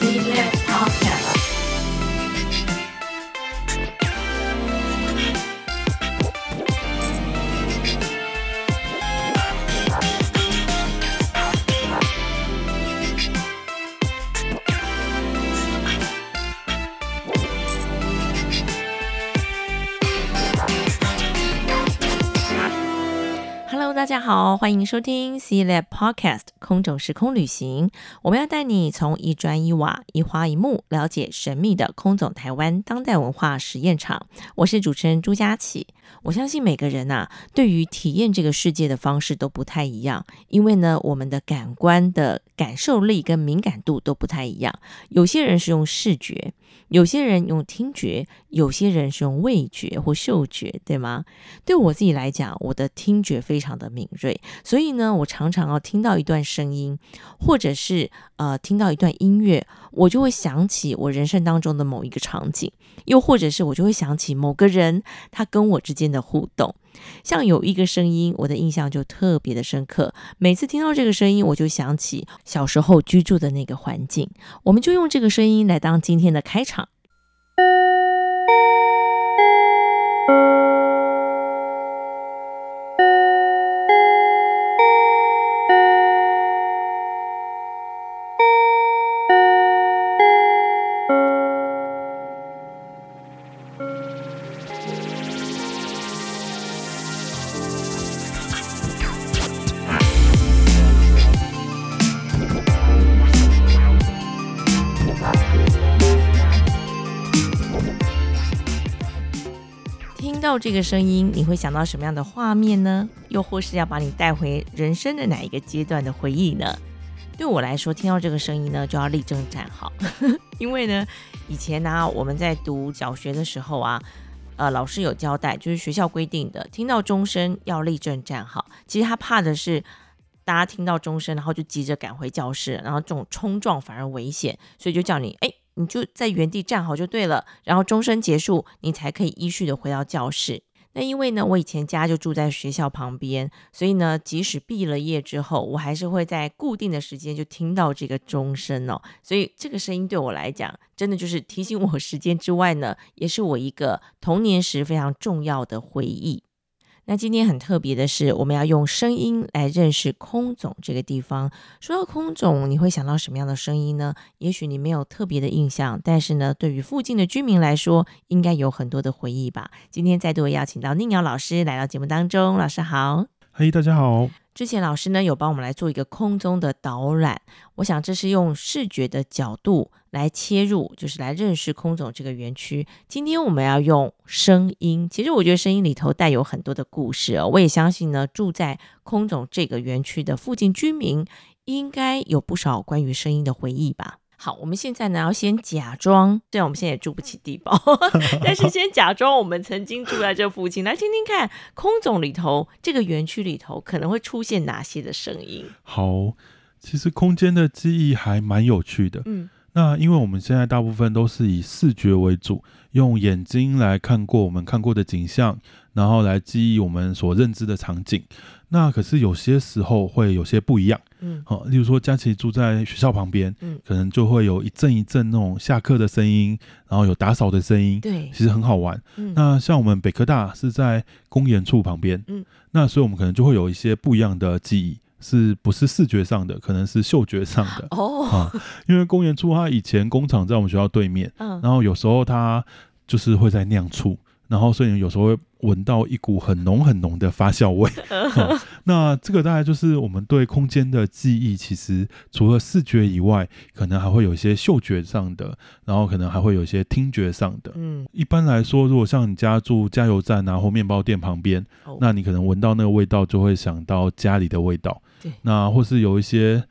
大家好，欢迎收听 C Lab Podcast 空中时空旅行。我们要带你从一砖一瓦、一花一木了解神秘的空总台湾当代文化实验场。我是主持人朱佳琪。我相信每个人呐、对于体验这个世界的方式都不太一样，因为呢，我们的感官的感受力跟敏感度都不太一样。有些人是用视觉。有些人用听觉，有些人是用味觉或嗅觉，对吗？对我自己来讲，我的听觉非常的敏锐，所以呢，我常常要听到一段声音，或者是呃听到一段音乐，我就会想起我人生当中的某一个场景，又或者是我就会想起某个人他跟我之间间的互动。像有一个声音，我的印象就特别的深刻。每次听到这个声音，我就想起小时候居住的那个环境。我们就用这个声音来当今天的开场。到这个声音，你会想到什么样的画面呢？又或是要把你带回人生的哪一个阶段的回忆呢？对我来说，听到这个声音呢，就要立正站好，因为呢，以前呢、我们在读小学的时候啊，呃，老师有交代，就是学校规定的，听到钟声要立正站好。其实他怕的是大家听到钟声，然后就急着赶回教室，然后这种冲撞反而危险，所以就叫你哎。你就在原地站好就对了，然后钟声结束，你才可以依序的回到教室。那因为呢，我以前家就住在学校旁边，所以呢，即使毕了业之后，我还是会在固定的时间就听到这个钟声哦。所以这个声音对我来讲，真的就是提醒我时间之外呢，也是我一个童年时非常重要的回忆。那今天很特别的是，我们要用声音来认识空总这个地方。说到空总，你会想到什么样的声音呢？也许你没有特别的印象，但是呢，对于附近的居民来说，应该有很多的回忆吧。今天再度邀请到宁瑶老师来到节目当中，老师好。嘿，大家好。之前老师呢有帮我们来做一个空中的导览，我想这是用视觉的角度来切入，就是来认识空总这个园区。今天我们要用声音，其实我觉得声音里头带有很多的故事哦。我也相信呢，住在空总这个园区的附近居民应该有不少关于声音的回忆吧。好，我们现在呢要先假装，虽然我们现在也住不起地堡，但是先假装我们曾经住在这附近，来听听看空总里头这个园区里头可能会出现哪些的声音。好，其实空间的记忆还蛮有趣的。嗯，那因为我们现在大部分都是以视觉为主，用眼睛来看过我们看过的景象，然后来记忆我们所认知的场景。那可是有些时候会有些不一样，嗯，好，例如说佳琪住在学校旁边，嗯，可能就会有一阵一阵那种下课的声音，然后有打扫的声音，对，其实很好玩。嗯，那像我们北科大是在公园处旁边，嗯，那所以我们可能就会有一些不一样的记忆，是不是视觉上的，可能是嗅觉上的。哦，啊，因为公园处它以前工厂在我们学校对面，嗯，然后有时候它就是会在酿醋。然后，所以有时候会闻到一股很浓很浓的发酵味。嗯、那这个大概就是我们对空间的记忆。其实除了视觉以外，可能还会有一些嗅觉上的，然后可能还会有一些听觉上的。嗯，一般来说，如果像你家住加油站啊或面包店旁边，哦、那你可能闻到那个味道，就会想到家里的味道。对，那或是有一些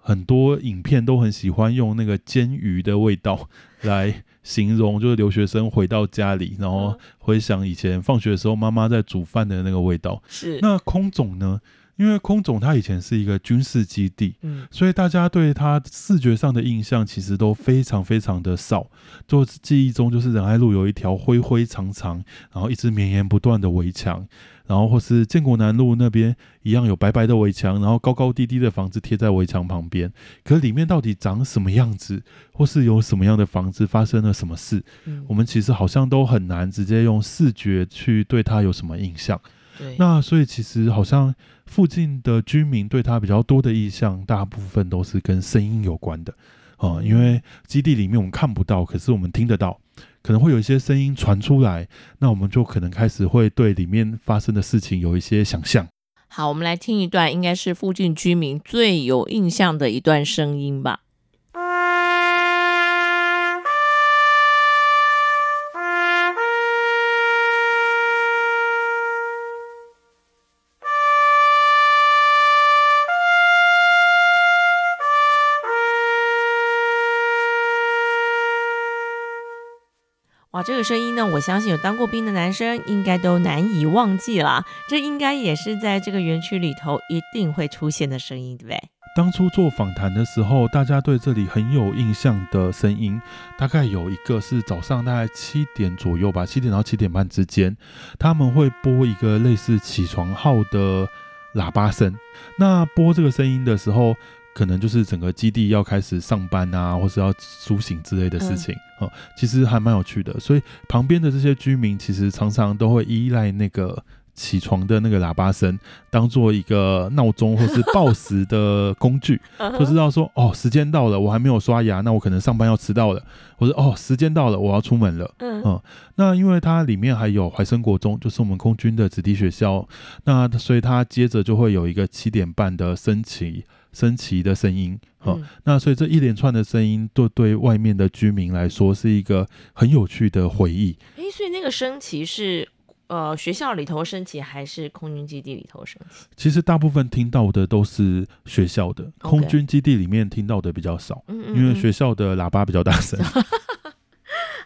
很多影片都很喜欢用那个煎鱼的味道来。形容就是留学生回到家里，然后回想以前放学的时候妈妈在煮饭的那个味道。是那空总呢？因因为空总它以前是一个军事基地，嗯，所以大家对它视觉上的印象其实都非常非常的少，就记忆中就是仁爱路有一条灰灰长长，然后一直绵延不断的围墙。然后或是建国南路那边一样有白白的围墙，然后高高低低的房子贴在围墙旁边，可里面到底长什么样子，或是有什么样的房子发生了什么事，嗯、我们其实好像都很难直接用视觉去对它有什么印象。对，那所以其实好像附近的居民对他比较多的印象，大部分都是跟声音有关的啊、嗯，因为基地里面我们看不到，可是我们听得到。可能会有一些声音传出来，那我们就可能开始会对里面发生的事情有一些想象。好，我们来听一段，应该是附近居民最有印象的一段声音吧。这个声音呢，我相信有当过兵的男生应该都难以忘记了。这应该也是在这个园区里头一定会出现的声音，对不对？当初做访谈的时候，大家对这里很有印象的声音，大概有一个是早上大概七点左右吧，七点到七点半之间，他们会播一个类似起床号的喇叭声。那播这个声音的时候，可能就是整个基地要开始上班啊，或是要苏醒之类的事情啊、嗯，其实还蛮有趣的。所以旁边的这些居民其实常常都会依赖那个起床的那个喇叭声，当做一个闹钟或是报时的工具，就知道说哦，时间到了，我还没有刷牙，那我可能上班要迟到了，或者哦，时间到了，我要出门了。嗯，嗯，那因为它里面还有怀生国中，就是我们空军的子弟学校，那所以它接着就会有一个七点半的升旗。升旗的声音，好、嗯，那所以这一连串的声音，对对外面的居民来说是一个很有趣的回忆。诶，所以那个升旗是呃学校里头升旗，还是空军基地里头升旗？其实大部分听到的都是学校的，空军基地里面听到的比较少，嗯嗯嗯，因为学校的喇叭比较大声。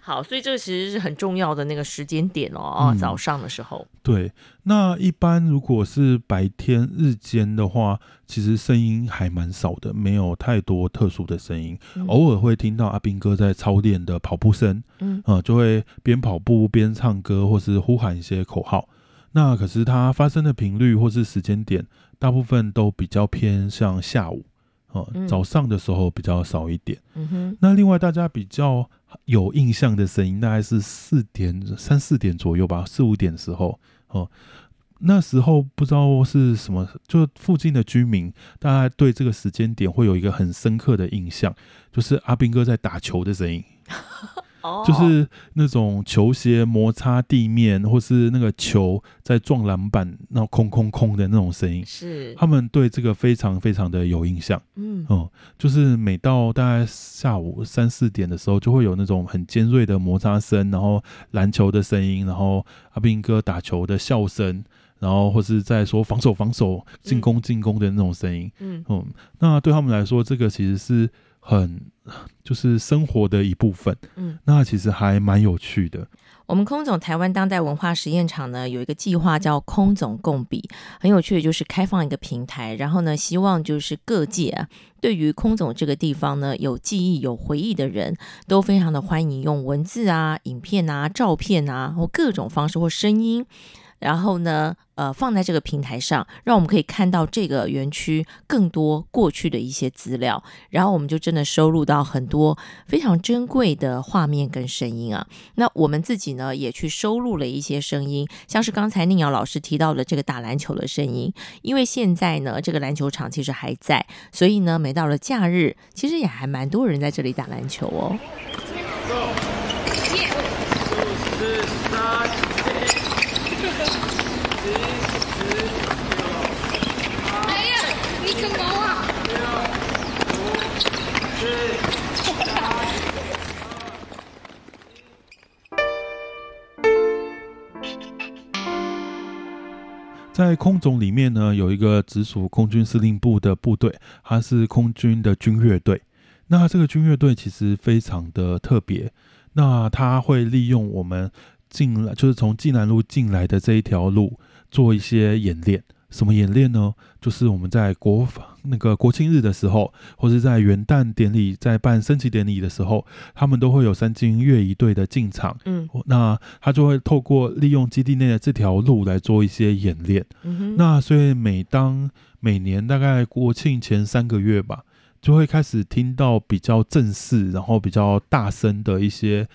好，所以这个其实是很重要的那个时间点哦，嗯、早上的时候。对，那一般如果是白天日间的话，其实声音还蛮少的，没有太多特殊的声音，嗯、偶尔会听到阿兵哥在操练的跑步声，嗯，啊、呃，就会边跑步边唱歌，或是呼喊一些口号。那可是它发生的频率或是时间点，大部分都比较偏向下午，啊、呃嗯，早上的时候比较少一点。嗯哼，那另外大家比较。有印象的声音大概是四点三四点左右吧，四五点时候哦，那时候不知道是什么，就附近的居民大概对这个时间点会有一个很深刻的印象，就是阿斌哥在打球的声音。就是那种球鞋摩擦地面，或是那个球在撞篮板，那种空空空的那种声音，是他们对这个非常非常的有印象。嗯，嗯，就是每到大概下午三四点的时候，就会有那种很尖锐的摩擦声，然后篮球的声音，然后阿斌哥打球的笑声，然后或是在说防守防守、进攻进攻的那种声音。嗯嗯，那对他们来说，这个其实是。很就是生活的一部分，嗯，那其实还蛮有趣的。我们空总台湾当代文化实验场呢，有一个计划叫“空总共笔”，很有趣的，就是开放一个平台，然后呢，希望就是各界啊，对于空总这个地方呢，有记忆、有回忆的人，都非常的欢迎用文字啊、影片啊、照片啊，或各种方式或声音。然后呢，呃，放在这个平台上，让我们可以看到这个园区更多过去的一些资料。然后我们就真的收录到很多非常珍贵的画面跟声音啊。那我们自己呢，也去收录了一些声音，像是刚才宁瑶老师提到的这个打篮球的声音。因为现在呢，这个篮球场其实还在，所以呢，每到了假日，其实也还蛮多人在这里打篮球哦。在空总里面呢，有一个直属空军司令部的部队，它是空军的军乐队。那这个军乐队其实非常的特别，那他会利用我们进来，就是从济南路进来的这一条路做一些演练什么演练呢？就是我们在国那个国庆日的时候，或是在元旦典礼，在办升旗典礼的时候，他们都会有三军乐仪队的进场。嗯，那他就会透过利用基地内的这条路来做一些演练。嗯哼，那所以每当每年大概国庆前三个月吧，就会开始听到比较正式，然后比较大声的一些。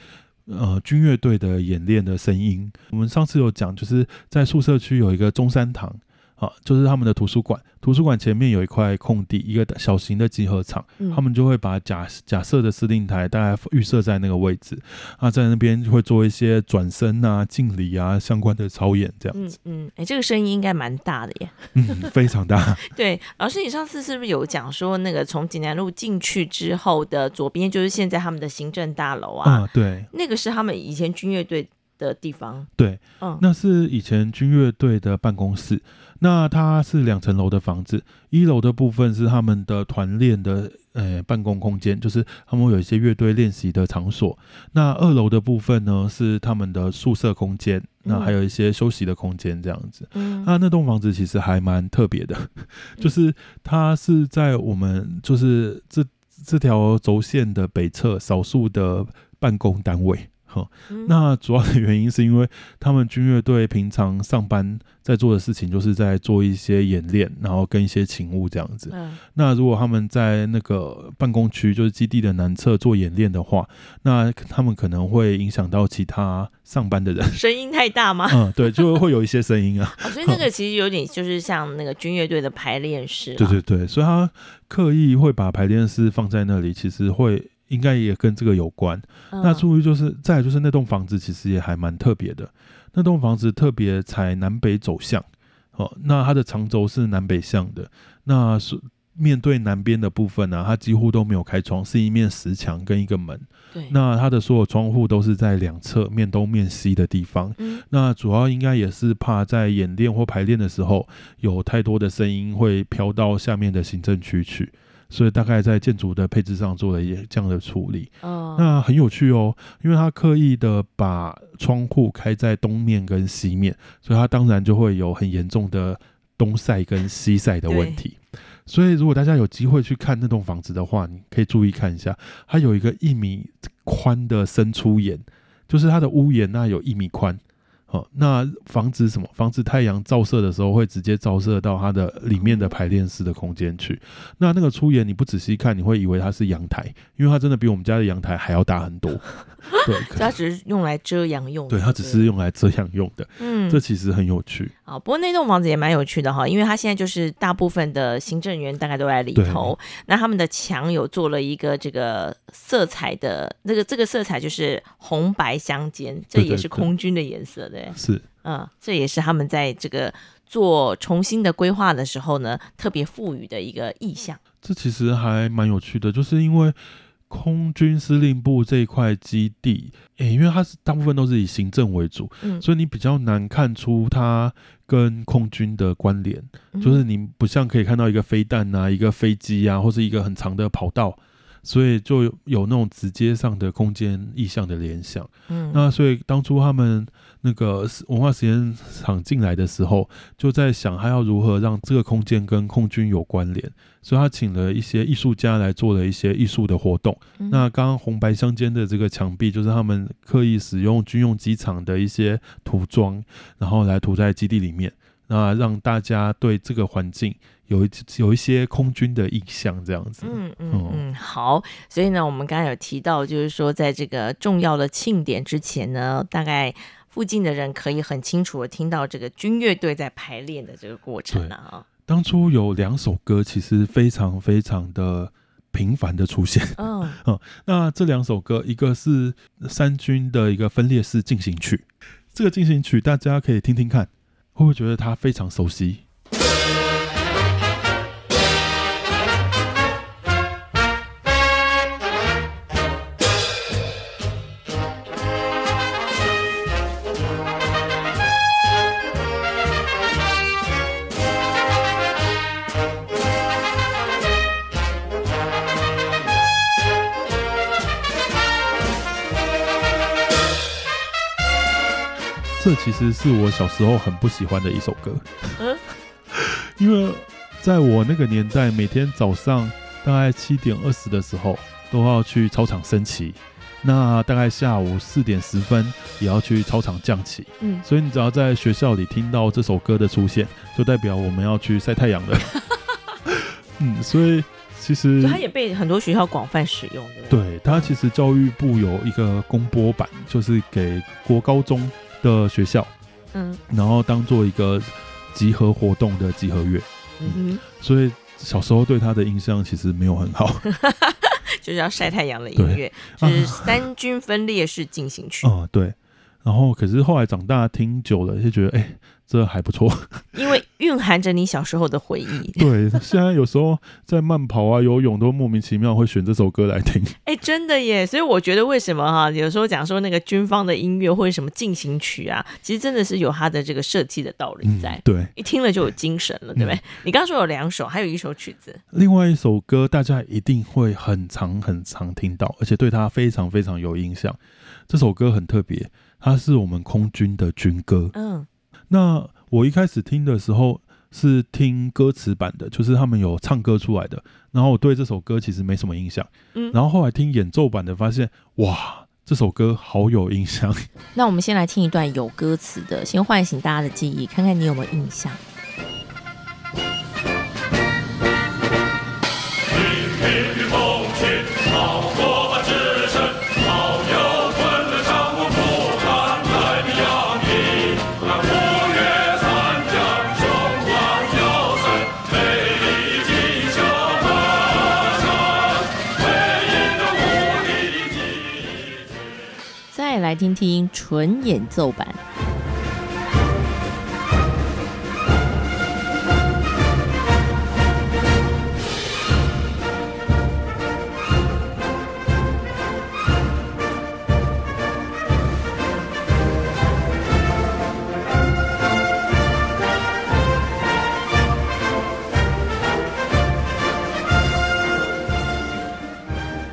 呃，军乐队的演练的声音，我们上次有讲，就是在宿舍区有一个中山堂，啊，就是他们的图书馆。图书馆前面有一块空地，一个小型的集合场，嗯、他们就会把假假设的司令台大概预设在那个位置，啊，在那边会做一些转身啊、敬礼啊相关的操演，这样子。嗯，哎、嗯欸，这个声音应该蛮大的耶。嗯，非常大。对，老师，你上次是不是有讲说，那个从济南路进去之后的左边就是现在他们的行政大楼啊？嗯，对。那个是他们以前军乐队的地方。对，嗯，那是以前军乐队的办公室。那它是两层楼的房子，一楼的部分是他们的团练的呃办公空间，就是他们有一些乐队练习的场所。那二楼的部分呢是他们的宿舍空间，那还有一些休息的空间这样子。嗯，那那栋房子其实还蛮特别的，就是它是在我们就是这这条轴线的北侧少数的办公单位。好，那主要的原因是因为他们军乐队平常上班在做的事情，就是在做一些演练，然后跟一些勤务这样子。嗯。那如果他们在那个办公区，就是基地的南侧做演练的话，那他们可能会影响到其他上班的人。声音太大吗？嗯，对，就会有一些声音啊。哦，所以那个其实有点就是像那个军乐队的排练室。对对对，所以他刻意会把排练室放在那里，其实会。应该也跟这个有关。嗯、那注意就是，再来就是那栋房子其实也还蛮特别的。那栋房子特别采南北走向，哦，那它的长轴是南北向的。那是面对南边的部分呢、啊，它几乎都没有开窗，是一面石墙跟一个门。对。那它的所有窗户都是在两侧面东面西的地方。嗯。那主要应该也是怕在演练或排练的时候，有太多的声音会飘到下面的行政区去。所以大概在建筑的配置上做了一这样的处理，哦，那很有趣哦，因为他刻意的把窗户开在东面跟西面，所以它当然就会有很严重的东晒跟西晒的问题。所以如果大家有机会去看那栋房子的话，你可以注意看一下，它有一个一米宽的伸出檐，就是它的屋檐那有一米宽。哦，那防止什么？防止太阳照射的时候会直接照射到它的里面的排练室的空间去。那那个出檐，你不仔细看，你会以为它是阳台，因为它真的比我们家的阳台还要大很多。对，它只是用来遮阳用的。对，它只是用来遮阳用的。嗯，这其实很有趣。啊，不过那栋房子也蛮有趣的哈，因为它现在就是大部分的行政员大概都在里头。那他们的墙有做了一个这个色彩的，那个这个色彩就是红白相间，这也是空军的颜色的。是，嗯，这也是他们在这个做重新的规划的时候呢，特别赋予的一个意向。这其实还蛮有趣的，就是因为空军司令部这一块基地，诶，因为它是大部分都是以行政为主，嗯，所以你比较难看出它跟空军的关联，嗯，就是你不像可以看到一个飞弹啊，一个飞机啊，或是一个很长的跑道。所以就有那种直接上的空间意象的联想，嗯，那所以当初他们那个文化实验场进来的时候，就在想他要如何让这个空间跟空军有关联，所以他请了一些艺术家来做了一些艺术的活动。嗯、那刚刚红白相间的这个墙壁，就是他们刻意使用军用机场的一些涂装，然后来涂在基地里面，那让大家对这个环境。有一有一些空军的印象，这样子。嗯嗯嗯，好。所以呢，我们刚才有提到，就是说，在这个重要的庆典之前呢，大概附近的人可以很清楚的听到这个军乐队在排练的这个过程啊。当初有两首歌，其实非常非常的频繁的出现。嗯嗯，那这两首歌，一个是三军的一个分裂式进行曲，这个进行曲大家可以听听看，会不会觉得它非常熟悉？这其实是我小时候很不喜欢的一首歌。嗯，因为在我那个年代，每天早上大概七点二十的时候都要去操场升旗，那大概下午四点十分也要去操场降旗。嗯，所以你只要在学校里听到这首歌的出现，就代表我们要去晒太阳了。嗯，所以。其实它也被很多学校广泛使用的。对，它其实教育部有一个公播版，就是给国高中的学校，嗯，然后当做一个集合活动的集合乐。嗯哼，所以小时候对他的印象其实没有很好，就是要晒太阳的音乐，就是三军分裂式进行曲。嗯，对。然后，可是后来长大听久了，就觉得哎，这还不错，因为蕴含着你小时候的回忆。对，现在有时候在慢跑啊、游泳都莫名其妙会选这首歌来听。哎，真的耶！所以我觉得为什么哈、啊，有时候讲说那个军方的音乐或者什么进行曲啊，其实真的是有它的这个设计的道理在。嗯、对，一听了就有精神了，对不对？嗯、你刚刚说有两首，还有一首曲子，另外一首歌大家一定会很常很常听到，而且对它非常非常有印象。这首歌很特别。它是我们空军的军歌。嗯，那我一开始听的时候是听歌词版的，就是他们有唱歌出来的。然后我对这首歌其实没什么印象。嗯，然后后来听演奏版的，发现哇，这首歌好有印象。那我们先来听一段有歌词的，先唤醒大家的记忆，看看你有没有印象。来听听纯演奏版。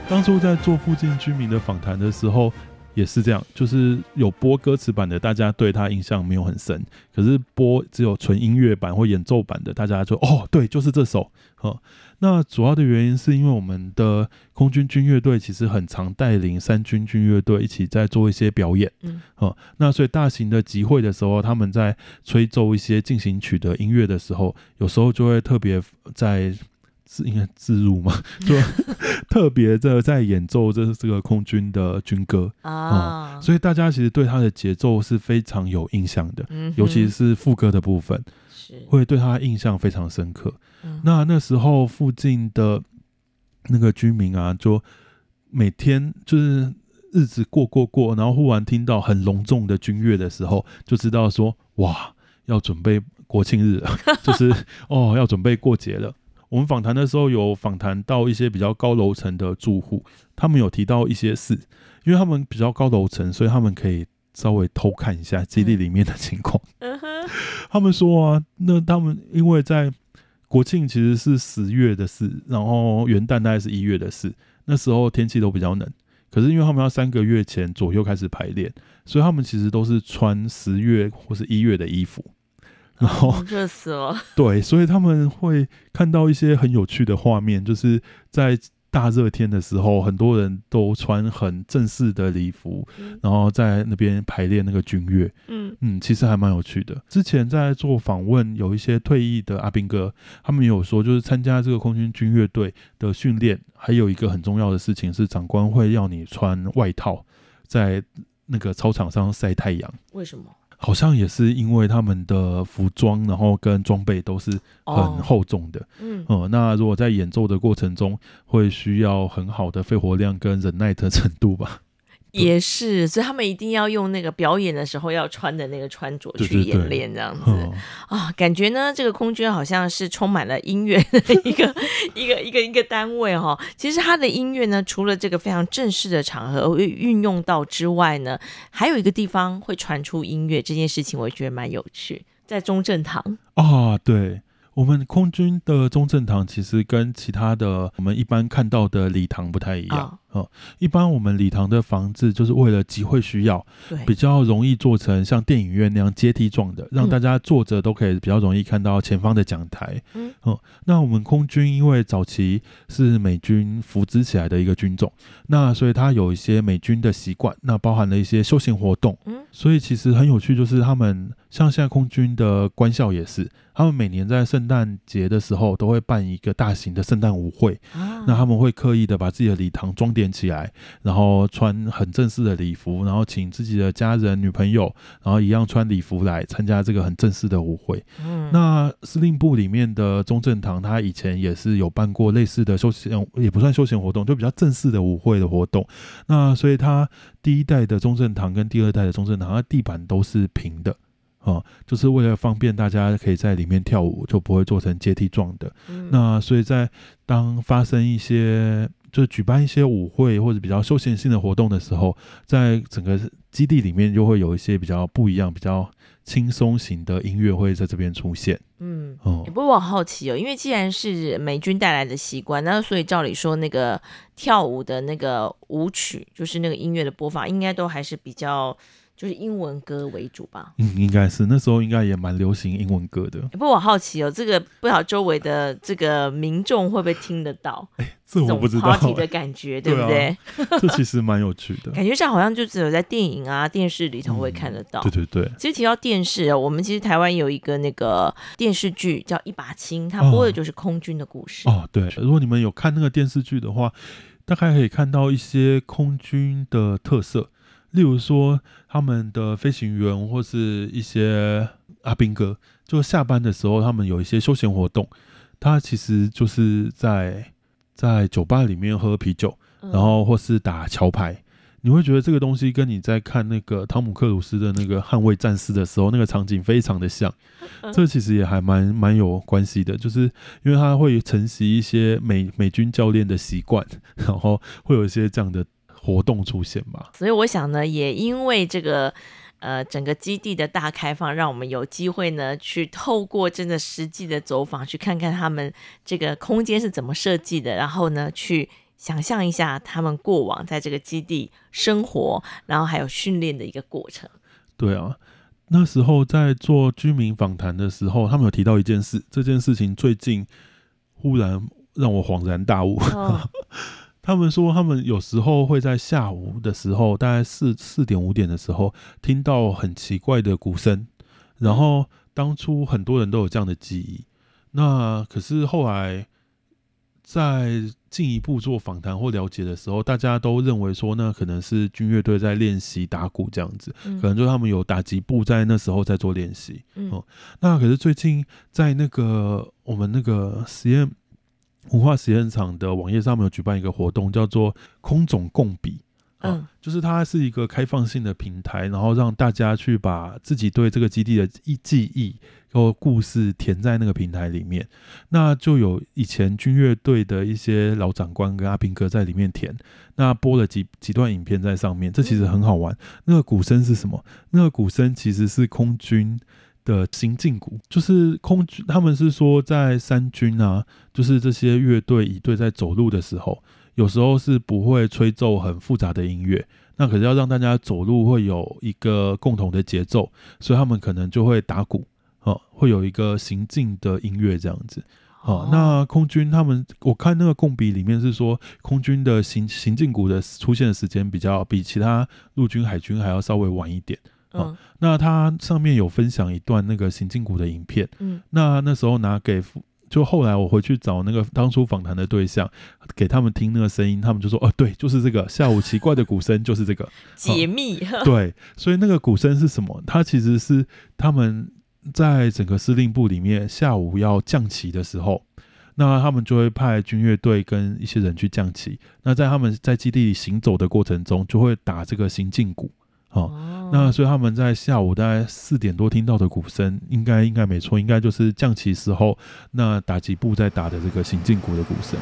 当初在做附近居民的访谈的时候。也是这样，就是有播歌词版的，大家对他印象没有很深；可是播只有纯音乐版或演奏版的，大家就哦，对，就是这首。哈，那主要的原因是因为我们的空军军乐队其实很常带领三军军乐队一起在做一些表演。嗯，那所以大型的集会的时候，他们在吹奏一些进行曲的音乐的时候，有时候就会特别在。是应该自入嘛？就 特别的在演奏这这个空军的军歌啊、嗯，所以大家其实对他的节奏是非常有印象的，嗯、尤其是副歌的部分，是会对他印象非常深刻。嗯、那那时候附近的那个居民啊，就每天就是日子过过过，然后忽然听到很隆重的军乐的时候，就知道说哇，要准备国庆日了，就是哦，要准备过节了。我们访谈的时候有访谈到一些比较高楼层的住户，他们有提到一些事，因为他们比较高楼层，所以他们可以稍微偷看一下基地里面的情况。嗯哼，他们说啊，那他们因为在国庆其实是十月的事，然后元旦大概是一月的事，那时候天气都比较冷，可是因为他们要三个月前左右开始排练，所以他们其实都是穿十月或是一月的衣服。然后热死了，对，所以他们会看到一些很有趣的画面，就是在大热天的时候，很多人都穿很正式的礼服，嗯、然后在那边排练那个军乐，嗯嗯，其实还蛮有趣的。之前在做访问，有一些退役的阿兵哥，他们有说，就是参加这个空军军乐队的训练，还有一个很重要的事情是，长官会要你穿外套，在那个操场上晒太阳。为什么？好像也是因为他们的服装，然后跟装备都是很厚重的。哦、嗯，嗯，那如果在演奏的过程中，会需要很好的肺活量跟忍耐的程度吧。也是，所以他们一定要用那个表演的时候要穿的那个穿着去演练，这样子。啊，感觉呢，这个空军好像是充满了音乐的一个 一个一个一个单位哈。其实他的音乐呢，除了这个非常正式的场合会运用到之外呢，还有一个地方会传出音乐这件事情，我觉得蛮有趣，在中正堂啊，对。我们空军的中正堂其实跟其他的我们一般看到的礼堂不太一样。哦哦，一般我们礼堂的房子就是为了集会需要，对，比较容易做成像电影院那样阶梯状的，让大家坐着都可以比较容易看到前方的讲台。嗯，哦，那我们空军因为早期是美军扶植起来的一个军种，那所以它有一些美军的习惯，那包含了一些休闲活动。嗯，所以其实很有趣，就是他们像现在空军的官校也是。他们每年在圣诞节的时候都会办一个大型的圣诞舞会，啊、那他们会刻意的把自己的礼堂装点起来，然后穿很正式的礼服，然后请自己的家人、女朋友，然后一样穿礼服来参加这个很正式的舞会。嗯，那司令部里面的中正堂，他以前也是有办过类似的休闲，也不算休闲活动，就比较正式的舞会的活动。那所以他第一代的中正堂跟第二代的中正堂，它地板都是平的。嗯，就是为了方便大家可以在里面跳舞，就不会做成阶梯状的。嗯、那所以在当发生一些，就举办一些舞会或者比较休闲性的活动的时候，在整个基地里面就会有一些比较不一样、比较轻松型的音乐会在这边出现。嗯，哦，不过我好奇哦，因为既然是美军带来的习惯，那所以照理说，那个跳舞的那个舞曲，就是那个音乐的播放，应该都还是比较。就是英文歌为主吧，嗯，应该是那时候应该也蛮流行英文歌的。不过我好奇哦，这个不知道周围的这个民众会不会听得到？哎，这我不知道。party 的感觉，对不对？这其实蛮有趣的，感觉上好像就只有在电影啊、电视里头会看得到。对对对。其实提到电视，我们其实台湾有一个那个电视剧叫《一把青》，它播的就是空军的故事。哦，对。如果你们有看那个电视剧的话，大概可以看到一些空军的特色。例如说，他们的飞行员或是一些阿兵哥，就下班的时候，他们有一些休闲活动。他其实就是在在酒吧里面喝啤酒，然后或是打桥牌。你会觉得这个东西跟你在看那个汤姆克鲁斯的那个《捍卫战士》的时候，那个场景非常的像。这其实也还蛮蛮有关系的，就是因为他会承袭一些美美军教练的习惯，然后会有一些这样的。活动出现吧，所以我想呢，也因为这个呃整个基地的大开放，让我们有机会呢去透过真的实际的走访，去看看他们这个空间是怎么设计的，然后呢去想象一下他们过往在这个基地生活，然后还有训练的一个过程。对啊，那时候在做居民访谈的时候，他们有提到一件事，这件事情最近忽然让我恍然大悟。哦 他们说，他们有时候会在下午的时候，大概四四点五点的时候，听到很奇怪的鼓声。然后当初很多人都有这样的记忆。那可是后来在进一步做访谈或了解的时候，大家都认为说，那可能是军乐队在练习打鼓这样子，可能就他们有打击部在那时候在做练习。嗯，那可是最近在那个我们那个实验。文化实验场的网页上面有举办一个活动，叫做“空总共笔”，嗯，就是它是一个开放性的平台，然后让大家去把自己对这个基地的记记忆和故事填在那个平台里面。那就有以前军乐队的一些老长官跟阿兵哥在里面填，那播了几 几段影片在上面，这其实很好玩。那个鼓声是什么？那个鼓声其实是空军。的行进鼓就是空军，他们是说在三军啊，就是这些乐队一队在走路的时候，有时候是不会吹奏很复杂的音乐，那可是要让大家走路会有一个共同的节奏，所以他们可能就会打鼓，哦，会有一个行进的音乐这样子，哦，那空军他们，我看那个共笔里面是说，空军的行行进鼓的出现的时间比较比其他陆军海军还要稍微晚一点。嗯、哦，那他上面有分享一段那个行进鼓的影片，嗯，那那时候拿给，就后来我回去找那个当初访谈的对象，给他们听那个声音，他们就说，哦，对，就是这个下午奇怪的鼓声，就是这个。解密，哦，对，所以那个鼓声是什么？它其实是他们在整个司令部里面下午要降旗的时候，那他们就会派军乐队跟一些人去降旗，那在他们在基地里行走的过程中，就会打这个行进鼓。哦，那所以他们在下午大概四点多听到的鼓声，应该应该没错，应该就是降旗时候那打击部在打的这个行进鼓的鼓声。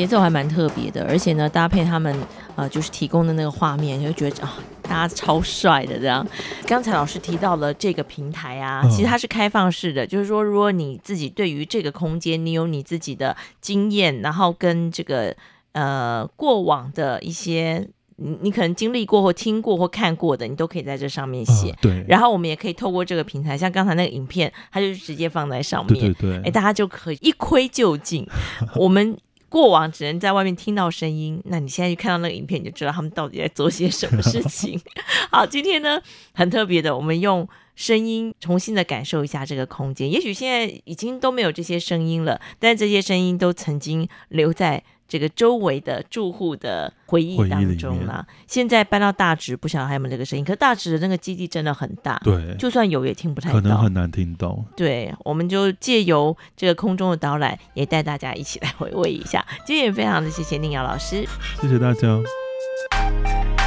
节奏还蛮特别的，而且呢，搭配他们呃，就是提供的那个画面，你会觉得啊、哦，大家超帅的这样。刚才老师提到了这个平台啊，其实它是开放式的，嗯、就是说，如果你自己对于这个空间，你有你自己的经验，然后跟这个呃过往的一些。你你可能经历过或听过或看过的，你都可以在这上面写。呃、对。然后我们也可以透过这个平台，像刚才那个影片，它就直接放在上面。对对对。哎，大家就可以一窥究竟。我们过往只能在外面听到声音，那你现在就看到那个影片，你就知道他们到底在做些什么事情。好，今天呢很特别的，我们用声音重新的感受一下这个空间。也许现在已经都没有这些声音了，但这些声音都曾经留在。这个周围的住户的回忆当中了，现在搬到大直，不晓得还有没有这个声音。可大直的那个基地真的很大，对，就算有也听不太到，可能很难听到。对，我们就借由这个空中的导览，也带大家一起来回味一下。今天也非常的谢谢宁瑶老师，谢谢大家。